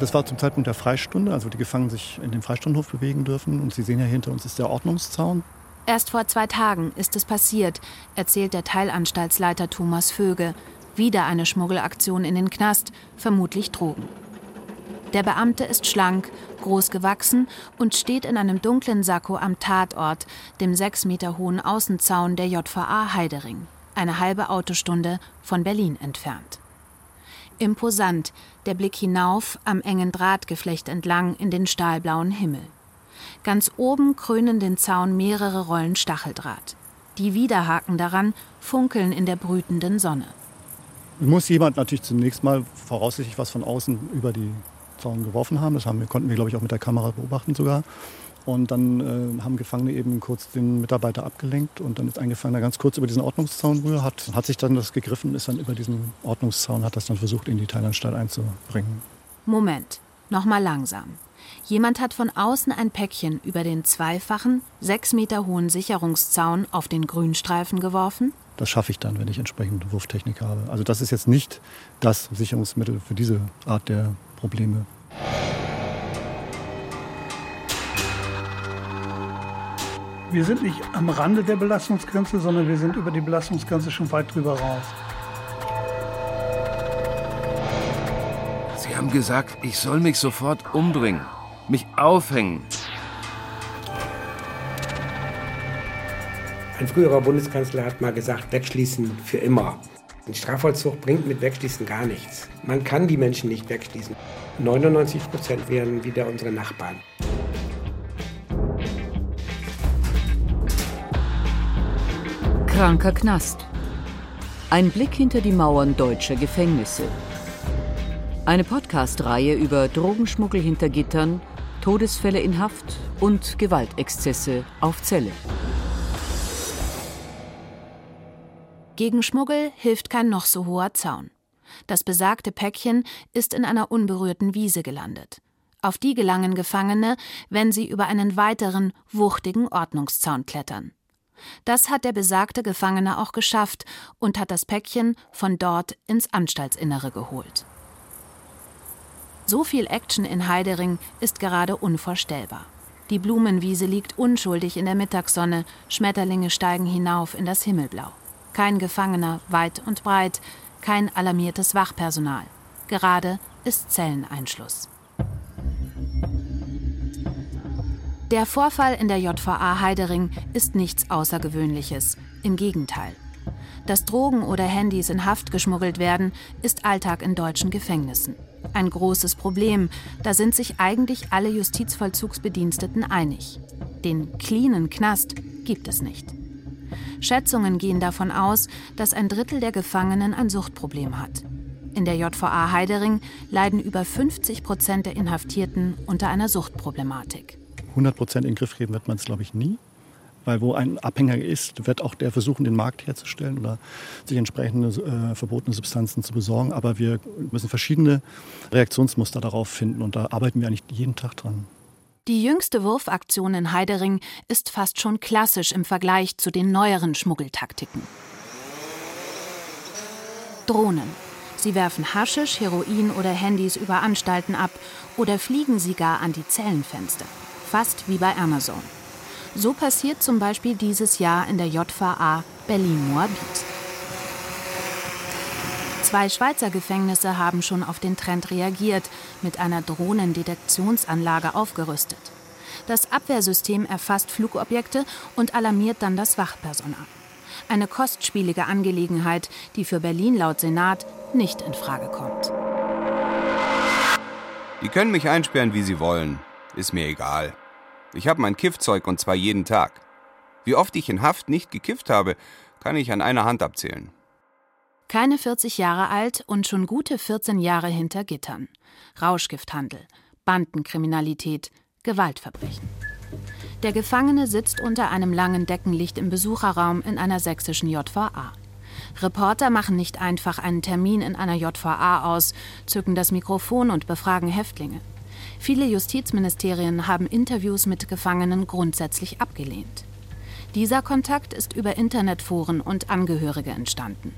Das war zum Zeitpunkt der Freistunde, also die Gefangenen sich in den Freistundenhof bewegen dürfen. Und Sie sehen ja hinter uns ist der Ordnungszaun. Erst vor zwei Tagen ist es passiert, erzählt der Teilanstaltsleiter Thomas Vöge. Wieder eine Schmuggelaktion in den Knast, vermutlich Drogen. Der Beamte ist schlank, groß gewachsen und steht in einem dunklen Sakko am Tatort, dem sechs Meter hohen Außenzaun der JVA Heidering, eine halbe Autostunde von Berlin entfernt. Imposant, der Blick hinauf am engen Drahtgeflecht entlang in den stahlblauen Himmel. Ganz oben krönen den Zaun mehrere Rollen Stacheldraht. Die Widerhaken daran funkeln in der brütenden Sonne. Muss jemand natürlich zunächst mal voraussichtlich was von außen über die Zaun geworfen haben. Das haben wir, konnten wir, glaube ich, auch mit der Kamera beobachten sogar. Und dann äh, haben Gefangene eben kurz den Mitarbeiter abgelenkt und dann ist ein Gefangener ganz kurz über diesen Ordnungszaun rüber, hat, hat sich dann das gegriffen, ist dann über diesen Ordnungszaun, hat das dann versucht, in die Teilanstalt einzubringen. Moment, nochmal langsam. Jemand hat von außen ein Päckchen über den zweifachen, sechs Meter hohen Sicherungszaun auf den Grünstreifen geworfen? Das schaffe ich dann, wenn ich entsprechende Wurftechnik habe. Also das ist jetzt nicht das Sicherungsmittel für diese Art der Probleme. Wir sind nicht am Rande der Belastungsgrenze, sondern wir sind über die Belastungsgrenze schon weit drüber raus. Sie haben gesagt, ich soll mich sofort umbringen, mich aufhängen. Ein früherer Bundeskanzler hat mal gesagt, wegschließen für immer. Ein Strafvollzug bringt mit Wegschließen gar nichts. Man kann die Menschen nicht wegschließen. 99 Prozent wären wieder unsere Nachbarn. Kranker Knast. Ein Blick hinter die Mauern deutscher Gefängnisse. Eine Podcast-Reihe über Drogenschmuggel hinter Gittern, Todesfälle in Haft und Gewaltexzesse auf Zelle. Gegen Schmuggel hilft kein noch so hoher Zaun. Das besagte Päckchen ist in einer unberührten Wiese gelandet. Auf die gelangen Gefangene, wenn sie über einen weiteren, wuchtigen Ordnungszaun klettern. Das hat der besagte Gefangene auch geschafft und hat das Päckchen von dort ins Anstaltsinnere geholt. So viel Action in Heidering ist gerade unvorstellbar. Die Blumenwiese liegt unschuldig in der Mittagssonne, Schmetterlinge steigen hinauf in das Himmelblau. Kein Gefangener, weit und breit, kein alarmiertes Wachpersonal. Gerade ist Zelleneinschluss. Der Vorfall in der JVA Heidering ist nichts Außergewöhnliches. Im Gegenteil. Dass Drogen oder Handys in Haft geschmuggelt werden, ist Alltag in deutschen Gefängnissen. Ein großes Problem, da sind sich eigentlich alle Justizvollzugsbediensteten einig. Den cleanen Knast gibt es nicht. Schätzungen gehen davon aus, dass ein Drittel der Gefangenen ein Suchtproblem hat. In der JVA Heidering leiden über 50 Prozent der Inhaftierten unter einer Suchtproblematik. 100 Prozent in den Griff kriegen wird man es, glaube ich, nie. Weil wo ein Abhänger ist, wird auch der versuchen, den Markt herzustellen oder sich entsprechende äh, verbotene Substanzen zu besorgen. Aber wir müssen verschiedene Reaktionsmuster darauf finden und da arbeiten wir eigentlich jeden Tag dran. Die jüngste Wurfaktion in Heidering ist fast schon klassisch im Vergleich zu den neueren Schmuggeltaktiken. Drohnen. Sie werfen Haschisch, Heroin oder Handys über Anstalten ab oder fliegen sie gar an die Zellenfenster fast wie bei Amazon. So passiert zum Beispiel dieses Jahr in der JVA Berlin-Moabit. Zwei Schweizer Gefängnisse haben schon auf den Trend reagiert, mit einer Drohnendetektionsanlage aufgerüstet. Das Abwehrsystem erfasst Flugobjekte und alarmiert dann das Wachpersonal. Eine kostspielige Angelegenheit, die für Berlin laut Senat nicht in Frage kommt. Die können mich einsperren, wie sie wollen. Ist mir egal. Ich habe mein Kiffzeug und zwar jeden Tag. Wie oft ich in Haft nicht gekifft habe, kann ich an einer Hand abzählen. Keine 40 Jahre alt und schon gute 14 Jahre hinter Gittern. Rauschgifthandel, Bandenkriminalität, Gewaltverbrechen. Der Gefangene sitzt unter einem langen Deckenlicht im Besucherraum in einer sächsischen JVA. Reporter machen nicht einfach einen Termin in einer JVA aus, zücken das Mikrofon und befragen Häftlinge. Viele Justizministerien haben Interviews mit Gefangenen grundsätzlich abgelehnt. Dieser Kontakt ist über Internetforen und Angehörige entstanden.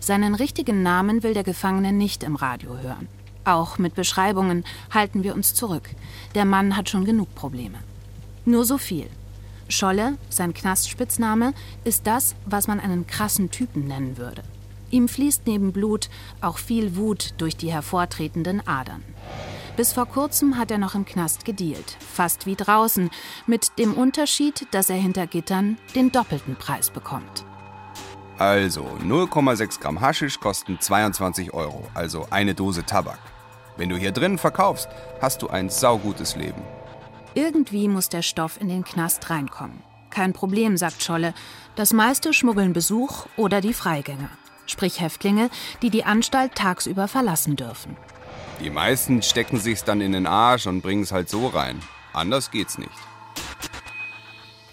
Seinen richtigen Namen will der Gefangene nicht im Radio hören. Auch mit Beschreibungen halten wir uns zurück. Der Mann hat schon genug Probleme. Nur so viel. Scholle, sein Knastspitzname, ist das, was man einen krassen Typen nennen würde. Ihm fließt neben Blut auch viel Wut durch die hervortretenden Adern. Bis vor kurzem hat er noch im Knast gedealt, fast wie draußen, mit dem Unterschied, dass er hinter Gittern den doppelten Preis bekommt. Also 0,6 Gramm Haschisch kosten 22 Euro, also eine Dose Tabak. Wenn du hier drin verkaufst, hast du ein saugutes Leben. Irgendwie muss der Stoff in den Knast reinkommen. Kein Problem, sagt Scholle. Das meiste schmuggeln Besuch oder die Freigänger. Sprich Häftlinge, die die Anstalt tagsüber verlassen dürfen. Die meisten stecken sich's dann in den Arsch und bringen's halt so rein. Anders geht's nicht.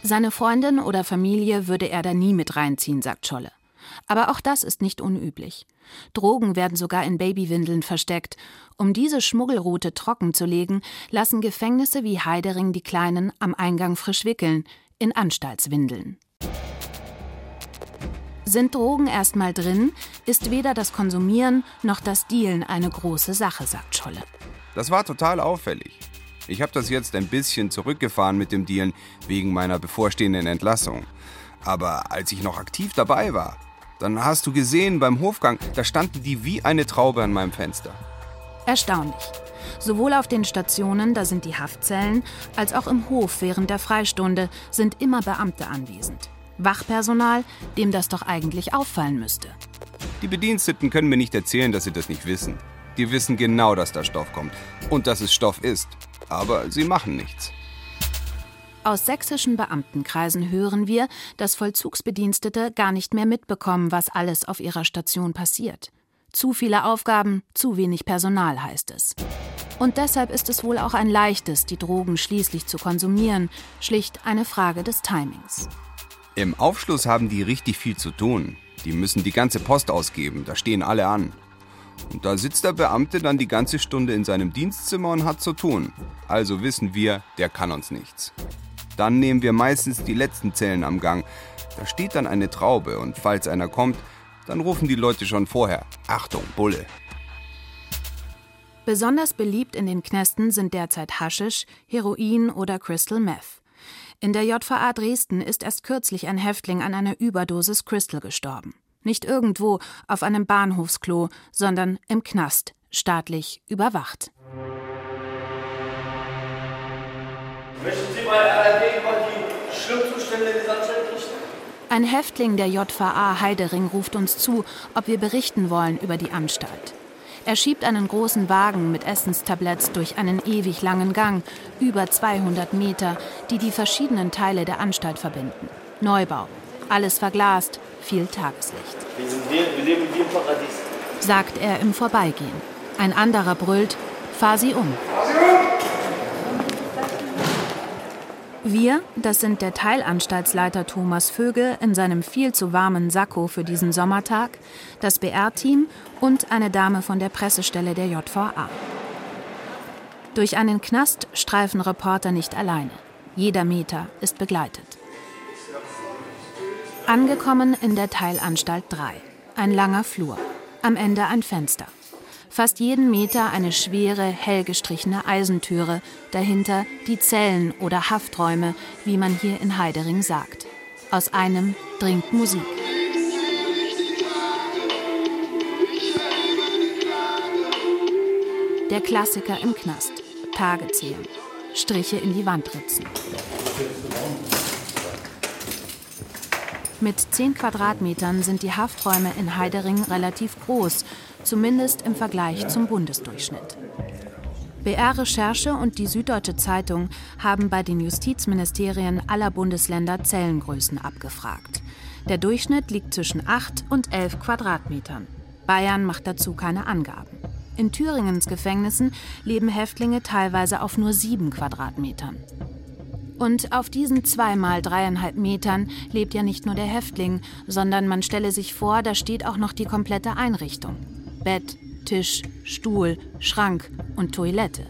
Seine Freundin oder Familie würde er da nie mit reinziehen, sagt Scholle. Aber auch das ist nicht unüblich. Drogen werden sogar in Babywindeln versteckt. Um diese Schmuggelroute trocken zu legen, lassen Gefängnisse wie Heidering die Kleinen am Eingang frisch wickeln, in Anstaltswindeln. Sind Drogen erstmal drin, ist weder das Konsumieren noch das Dealen eine große Sache, sagt Scholle. Das war total auffällig. Ich habe das jetzt ein bisschen zurückgefahren mit dem Dealen wegen meiner bevorstehenden Entlassung. Aber als ich noch aktiv dabei war, dann hast du gesehen beim Hofgang, da standen die wie eine Traube an meinem Fenster. Erstaunlich. Sowohl auf den Stationen, da sind die Haftzellen, als auch im Hof während der Freistunde sind immer Beamte anwesend. Wachpersonal, dem das doch eigentlich auffallen müsste. Die Bediensteten können mir nicht erzählen, dass sie das nicht wissen. Die wissen genau, dass da Stoff kommt und dass es Stoff ist. Aber sie machen nichts. Aus sächsischen Beamtenkreisen hören wir, dass Vollzugsbedienstete gar nicht mehr mitbekommen, was alles auf ihrer Station passiert. Zu viele Aufgaben, zu wenig Personal heißt es. Und deshalb ist es wohl auch ein leichtes, die Drogen schließlich zu konsumieren, schlicht eine Frage des Timings. Im Aufschluss haben die richtig viel zu tun. Die müssen die ganze Post ausgeben, da stehen alle an. Und da sitzt der Beamte dann die ganze Stunde in seinem Dienstzimmer und hat zu tun. Also wissen wir, der kann uns nichts. Dann nehmen wir meistens die letzten Zellen am Gang. Da steht dann eine Traube und falls einer kommt, dann rufen die Leute schon vorher. Achtung, Bulle. Besonders beliebt in den Knästen sind derzeit Haschisch, Heroin oder Crystal Meth. In der JVA Dresden ist erst kürzlich ein Häftling an einer Überdosis Crystal gestorben. Nicht irgendwo auf einem Bahnhofsklo, sondern im Knast, staatlich überwacht. Möchten Sie bei ARD über die Schlimmzustände dieser? Ein Häftling der JVA Heidering ruft uns zu, ob wir berichten wollen über die Anstalt. Er schiebt einen großen Wagen mit Essenstabletts durch einen ewig langen Gang, über 200 Meter, die die verschiedenen Teile der Anstalt verbinden. Neubau, alles verglast, viel Tageslicht. Wir, sind hier, wir leben wie im Paradies. Sagt er im Vorbeigehen. Ein anderer brüllt, fahr sie um. Wir, das sind der Teilanstaltsleiter Thomas Vöge in seinem viel zu warmen Sakko für diesen Sommertag, das BR-Team und eine Dame von der Pressestelle der JVA. Durch einen Knast streifen Reporter nicht alleine. Jeder Meter ist begleitet. Angekommen in der Teilanstalt 3. Ein langer Flur. Am Ende ein Fenster. Fast jeden Meter eine schwere, hell gestrichene Eisentüre, dahinter die Zellen oder Hafträume, wie man hier in Heidering sagt. Aus einem dringt Musik. Der Klassiker im Knast. Tage zählen. Striche in die Wand ritzen. Mit 10 Quadratmetern sind die Hafträume in Heidering relativ groß, zumindest im Vergleich zum Bundesdurchschnitt. BR-Recherche und die Süddeutsche Zeitung haben bei den Justizministerien aller Bundesländer Zellengrößen abgefragt. Der Durchschnitt liegt zwischen 8 und 11 Quadratmetern. Bayern macht dazu keine Angaben. In Thüringens Gefängnissen leben Häftlinge teilweise auf nur 7 Quadratmetern. Und auf diesen zweimal dreieinhalb Metern lebt ja nicht nur der Häftling, sondern man stelle sich vor, da steht auch noch die komplette Einrichtung. Bett, Tisch, Stuhl, Schrank und Toilette.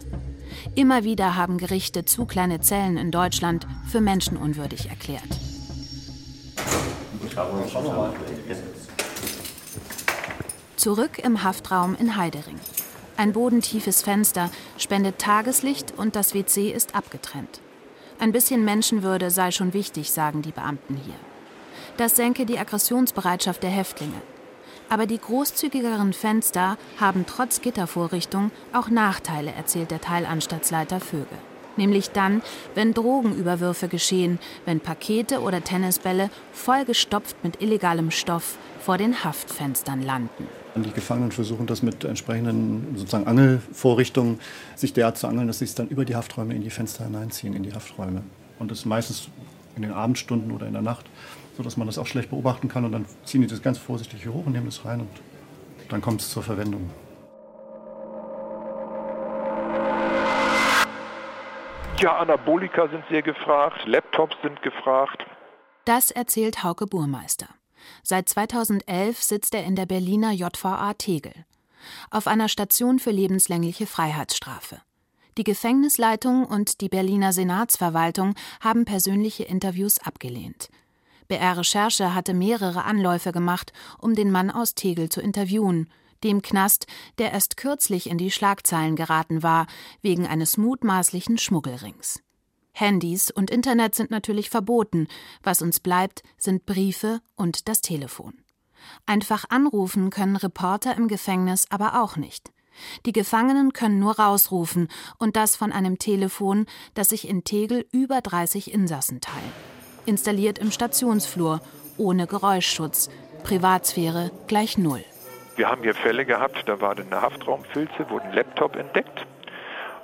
Immer wieder haben Gerichte zu kleine Zellen in Deutschland für menschenunwürdig erklärt. Zurück im Haftraum in Heidering. Ein bodentiefes Fenster spendet Tageslicht und das WC ist abgetrennt. Ein bisschen Menschenwürde sei schon wichtig, sagen die Beamten hier. Das senke die Aggressionsbereitschaft der Häftlinge. Aber die großzügigeren Fenster haben trotz Gittervorrichtung auch Nachteile, erzählt der Teilanstaltsleiter Vögel. Nämlich dann, wenn Drogenüberwürfe geschehen, wenn Pakete oder Tennisbälle vollgestopft mit illegalem Stoff vor den Haftfenstern landen. Die Gefangenen versuchen das mit entsprechenden sozusagen Angelvorrichtungen, sich derart zu angeln, dass sie es dann über die Hafträume in die Fenster hineinziehen, in die Hafträume. Und das ist meistens in den Abendstunden oder in der Nacht, sodass man das auch schlecht beobachten kann. Und dann ziehen die das ganz vorsichtig hier hoch und nehmen das rein und dann kommt es zur Verwendung. Ja, Anabolika sind sehr gefragt, Laptops sind gefragt. Das erzählt Hauke Burmeister. Seit 2011 sitzt er in der Berliner JVA Tegel. Auf einer Station für lebenslängliche Freiheitsstrafe. Die Gefängnisleitung und die Berliner Senatsverwaltung haben persönliche Interviews abgelehnt. BR Recherche hatte mehrere Anläufe gemacht, um den Mann aus Tegel zu interviewen, dem Knast, der erst kürzlich in die Schlagzeilen geraten war, wegen eines mutmaßlichen Schmuggelrings. Handys und Internet sind natürlich verboten, was uns bleibt, sind Briefe und das Telefon. Einfach anrufen können Reporter im Gefängnis aber auch nicht. Die Gefangenen können nur rausrufen und das von einem Telefon, das sich in Tegel über 30 Insassen teilen. Installiert im Stationsflur, ohne Geräuschschutz, Privatsphäre gleich Null. Wir haben hier Fälle gehabt, da war eine Haftraumpfilze, wurde ein Laptop entdeckt.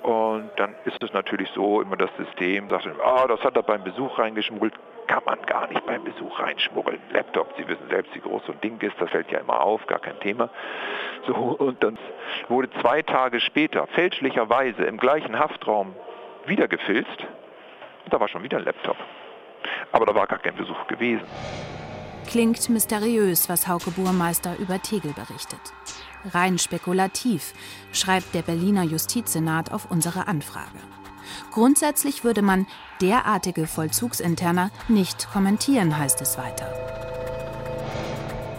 Und dann ist es natürlich so, immer das System sagt, ah, das hat er beim Besuch reingeschmuggelt. Kann man gar nicht beim Besuch reinschmuggeln. Laptop, Sie wissen selbst, wie groß so ein Ding ist, das fällt ja immer auf, gar kein Thema. So, und dann wurde zwei Tage später fälschlicherweise im gleichen Haftraum wieder gefilzt. Und da war schon wieder ein Laptop. Aber da war gar kein Besuch gewesen. Klingt mysteriös, was Hauke Burmeister über Tegel berichtet. Rein spekulativ, schreibt der Berliner Justizsenat auf unsere Anfrage. Grundsätzlich würde man derartige Vollzugsinterner nicht kommentieren, heißt es weiter.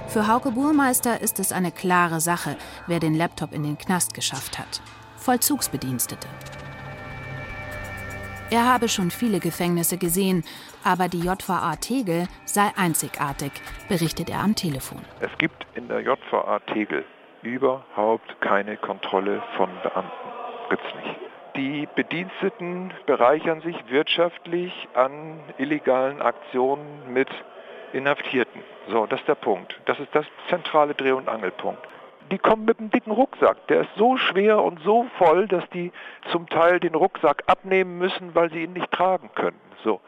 Für Hauke Burmeister ist es eine klare Sache, wer den Laptop in den Knast geschafft hat. Vollzugsbedienstete. Er habe schon viele Gefängnisse gesehen, aber die JVA Tegel sei einzigartig, berichtet er am Telefon. Es gibt in der JVA Tegel überhaupt keine Kontrolle von Beamten. Gibt's nicht. Die Bediensteten bereichern sich wirtschaftlich an illegalen Aktionen mit Inhaftierten. So, das ist der Punkt. Das ist das zentrale Dreh- und Angelpunkt. Die kommen mit einem dicken Rucksack. Der ist so schwer und so voll, dass die zum Teil den Rucksack abnehmen müssen, weil sie ihn nicht tragen können. So.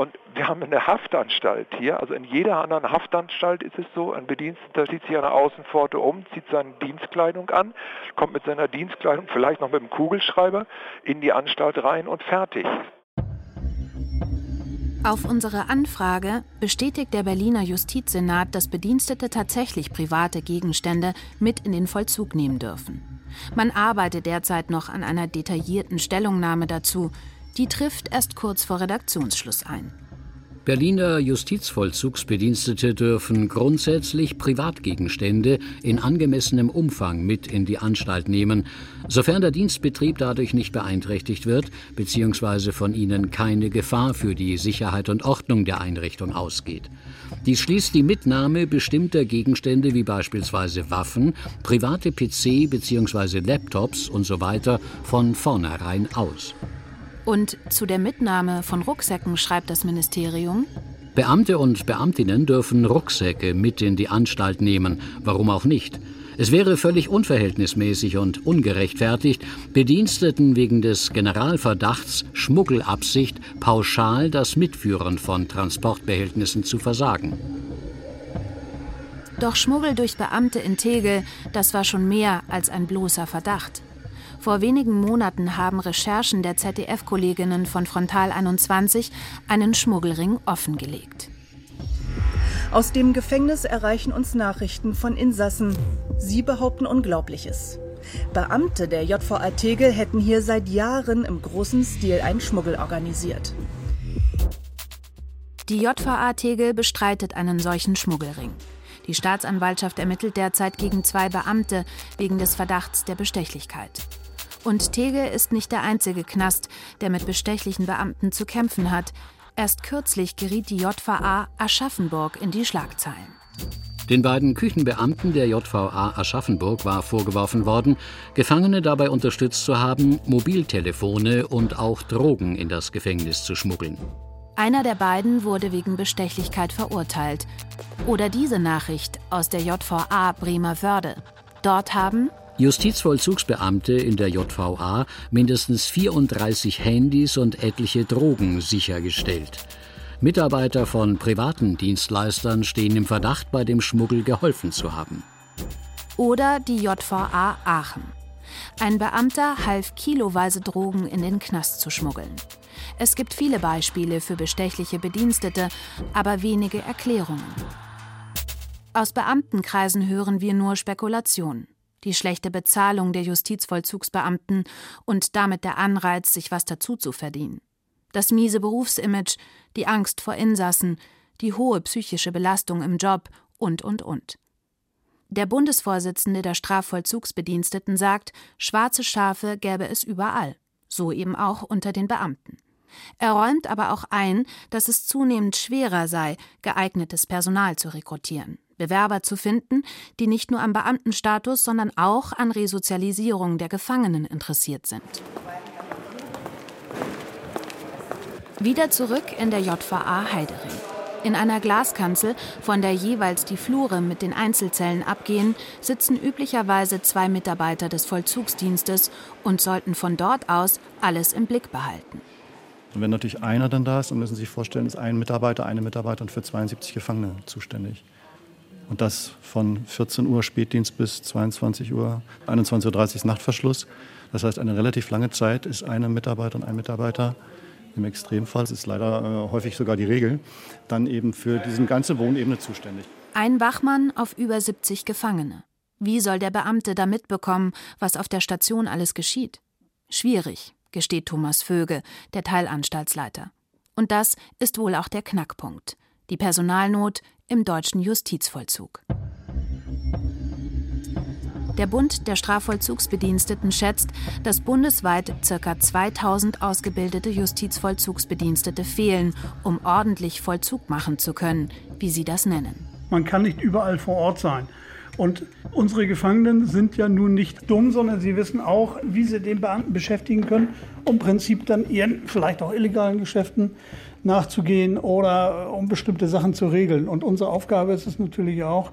Und wir haben eine Haftanstalt hier, also in jeder anderen Haftanstalt ist es so, ein Bediensteter zieht sich an der Außenpforte um, zieht seine Dienstkleidung an, kommt mit seiner Dienstkleidung, vielleicht noch mit dem Kugelschreiber, in die Anstalt rein und fertig. Auf unsere Anfrage bestätigt der Berliner Justizsenat, dass Bedienstete tatsächlich private Gegenstände mit in den Vollzug nehmen dürfen. Man arbeitet derzeit noch an einer detaillierten Stellungnahme dazu, die trifft erst kurz vor Redaktionsschluss ein. Berliner Justizvollzugsbedienstete dürfen grundsätzlich Privatgegenstände in angemessenem Umfang mit in die Anstalt nehmen, sofern der Dienstbetrieb dadurch nicht beeinträchtigt wird bzw. von ihnen keine Gefahr für die Sicherheit und Ordnung der Einrichtung ausgeht. Dies schließt die Mitnahme bestimmter Gegenstände wie beispielsweise Waffen, private PC bzw. Laptops usw. So von vornherein aus. Und zu der Mitnahme von Rucksäcken schreibt das Ministerium, Beamte und Beamtinnen dürfen Rucksäcke mit in die Anstalt nehmen, warum auch nicht. Es wäre völlig unverhältnismäßig und ungerechtfertigt, Bediensteten wegen des Generalverdachts Schmuggelabsicht pauschal das Mitführen von Transportbehältnissen zu versagen. Doch Schmuggel durch Beamte in Tegel, das war schon mehr als ein bloßer Verdacht. Vor wenigen Monaten haben Recherchen der ZDF-Kolleginnen von Frontal 21 einen Schmuggelring offengelegt. Aus dem Gefängnis erreichen uns Nachrichten von Insassen. Sie behaupten Unglaubliches. Beamte der JVA Tegel hätten hier seit Jahren im großen Stil einen Schmuggel organisiert. Die JVA Tegel bestreitet einen solchen Schmuggelring. Die Staatsanwaltschaft ermittelt derzeit gegen zwei Beamte wegen des Verdachts der Bestechlichkeit. Und Tegel ist nicht der einzige Knast, der mit bestechlichen Beamten zu kämpfen hat. Erst kürzlich geriet die JVA Aschaffenburg in die Schlagzeilen. Den beiden Küchenbeamten der JVA Aschaffenburg war vorgeworfen worden, Gefangene dabei unterstützt zu haben, Mobiltelefone und auch Drogen in das Gefängnis zu schmuggeln. Einer der beiden wurde wegen Bestechlichkeit verurteilt. Oder diese Nachricht aus der JVA Bremerwörde. Dort haben Justizvollzugsbeamte in der JVA mindestens 34 Handys und etliche Drogen sichergestellt. Mitarbeiter von privaten Dienstleistern stehen im Verdacht, bei dem Schmuggel geholfen zu haben. Oder die JVA Aachen. Ein Beamter half kiloweise Drogen in den Knast zu schmuggeln. Es gibt viele Beispiele für bestechliche Bedienstete, aber wenige Erklärungen. Aus Beamtenkreisen hören wir nur Spekulationen. Die schlechte Bezahlung der Justizvollzugsbeamten und damit der Anreiz, sich was dazu zu verdienen das miese Berufsimage, die Angst vor Insassen, die hohe psychische Belastung im Job und, und, und. Der Bundesvorsitzende der Strafvollzugsbediensteten sagt, schwarze Schafe gäbe es überall, so eben auch unter den Beamten. Er räumt aber auch ein, dass es zunehmend schwerer sei, geeignetes Personal zu rekrutieren, Bewerber zu finden, die nicht nur am Beamtenstatus, sondern auch an Resozialisierung der Gefangenen interessiert sind. Wieder zurück in der JVA Heidering. In einer Glaskanzel, von der jeweils die Flure mit den Einzelzellen abgehen, sitzen üblicherweise zwei Mitarbeiter des Vollzugsdienstes und sollten von dort aus alles im Blick behalten. Wenn natürlich einer dann da ist, dann müssen Sie sich vorstellen, ist ein Mitarbeiter, eine Mitarbeiterin für 72 Gefangene zuständig. Und das von 14 Uhr Spätdienst bis 22 Uhr, 21.30 Uhr Nachtverschluss. Das heißt, eine relativ lange Zeit ist eine Mitarbeiterin, ein Mitarbeiter im Extremfall, das ist leider äh, häufig sogar die Regel, dann eben für diese ganze Wohnebene zuständig. Ein Wachmann auf über 70 Gefangene. Wie soll der Beamte da mitbekommen, was auf der Station alles geschieht? Schwierig, gesteht Thomas Vöge, der Teilanstaltsleiter. Und das ist wohl auch der Knackpunkt. Die Personalnot im deutschen Justizvollzug. Der Bund der Strafvollzugsbediensteten schätzt, dass bundesweit ca. 2000 ausgebildete Justizvollzugsbedienstete fehlen, um ordentlich Vollzug machen zu können, wie sie das nennen. Man kann nicht überall vor Ort sein. Und unsere Gefangenen sind ja nun nicht dumm, sondern sie wissen auch, wie sie den Beamten beschäftigen können, um im Prinzip dann ihren vielleicht auch illegalen Geschäften nachzugehen oder um bestimmte Sachen zu regeln. Und unsere Aufgabe ist es natürlich auch,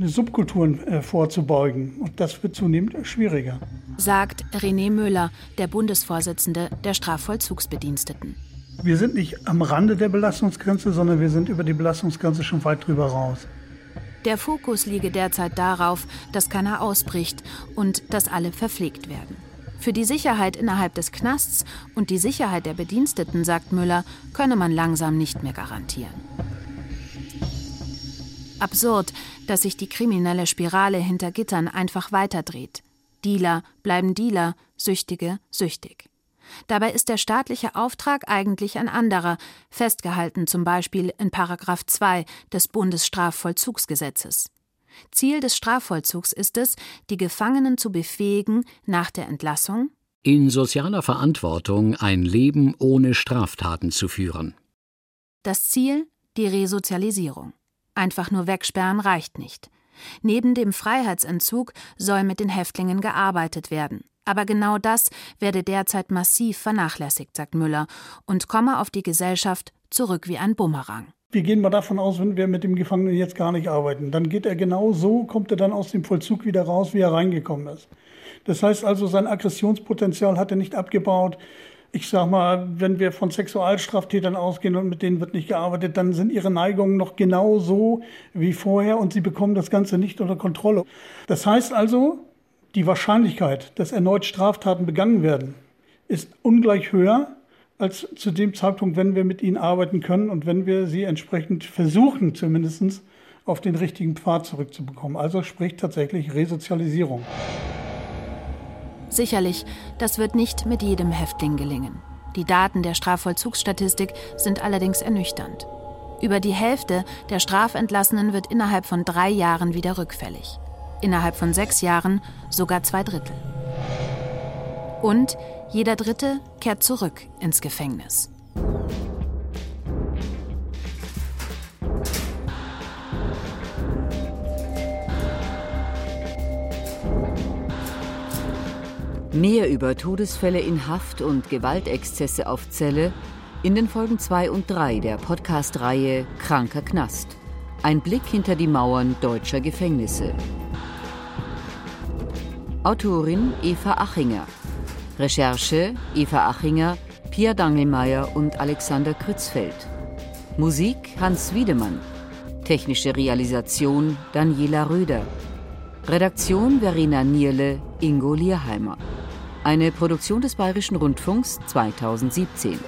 Subkulturen äh, vorzubeugen. Und das wird zunehmend schwieriger. Sagt René Müller, der Bundesvorsitzende der Strafvollzugsbediensteten. Wir sind nicht am Rande der Belastungsgrenze, sondern wir sind über die Belastungsgrenze schon weit drüber raus. Der Fokus liege derzeit darauf, dass keiner ausbricht und dass alle verpflegt werden. Für die Sicherheit innerhalb des Knasts und die Sicherheit der Bediensteten, sagt Müller, könne man langsam nicht mehr garantieren. Absurd, dass sich die kriminelle Spirale hinter Gittern einfach weiterdreht. Dealer bleiben Dealer, Süchtige süchtig. Dabei ist der staatliche Auftrag eigentlich ein anderer, festgehalten zum Beispiel in Paragraph 2 des Bundesstrafvollzugsgesetzes. Ziel des Strafvollzugs ist es, die Gefangenen zu befähigen, nach der Entlassung in sozialer Verantwortung ein Leben ohne Straftaten zu führen. Das Ziel die Resozialisierung. Einfach nur wegsperren reicht nicht. Neben dem Freiheitsentzug soll mit den Häftlingen gearbeitet werden. Aber genau das werde derzeit massiv vernachlässigt, sagt Müller, und komme auf die Gesellschaft zurück wie ein Bumerang. Wir gehen mal davon aus, wenn wir mit dem Gefangenen jetzt gar nicht arbeiten, dann geht er genau so, kommt er dann aus dem Vollzug wieder raus, wie er reingekommen ist. Das heißt also, sein Aggressionspotenzial hat er nicht abgebaut ich sag mal, wenn wir von Sexualstraftätern ausgehen und mit denen wird nicht gearbeitet, dann sind ihre Neigungen noch genau so wie vorher und sie bekommen das Ganze nicht unter Kontrolle. Das heißt also, die Wahrscheinlichkeit, dass erneut Straftaten begangen werden, ist ungleich höher als zu dem Zeitpunkt, wenn wir mit ihnen arbeiten können und wenn wir sie entsprechend versuchen, zumindest auf den richtigen Pfad zurückzubekommen. Also spricht tatsächlich Resozialisierung. Sicherlich, das wird nicht mit jedem Häftling gelingen. Die Daten der Strafvollzugsstatistik sind allerdings ernüchternd. Über die Hälfte der Strafentlassenen wird innerhalb von drei Jahren wieder rückfällig. Innerhalb von sechs Jahren sogar zwei Drittel. Und jeder Dritte kehrt zurück ins Gefängnis. Mehr über Todesfälle in Haft und Gewaltexzesse auf Zelle in den Folgen 2 und 3 der Podcast-Reihe Kranker Knast. Ein Blick hinter die Mauern deutscher Gefängnisse. Autorin Eva Achinger. Recherche Eva Achinger, Pia Dangelmeier und Alexander Krützfeld. Musik Hans Wiedemann. Technische Realisation Daniela Röder. Redaktion Verena Nierle, Ingo Lierheimer. Eine Produktion des Bayerischen Rundfunks 2017.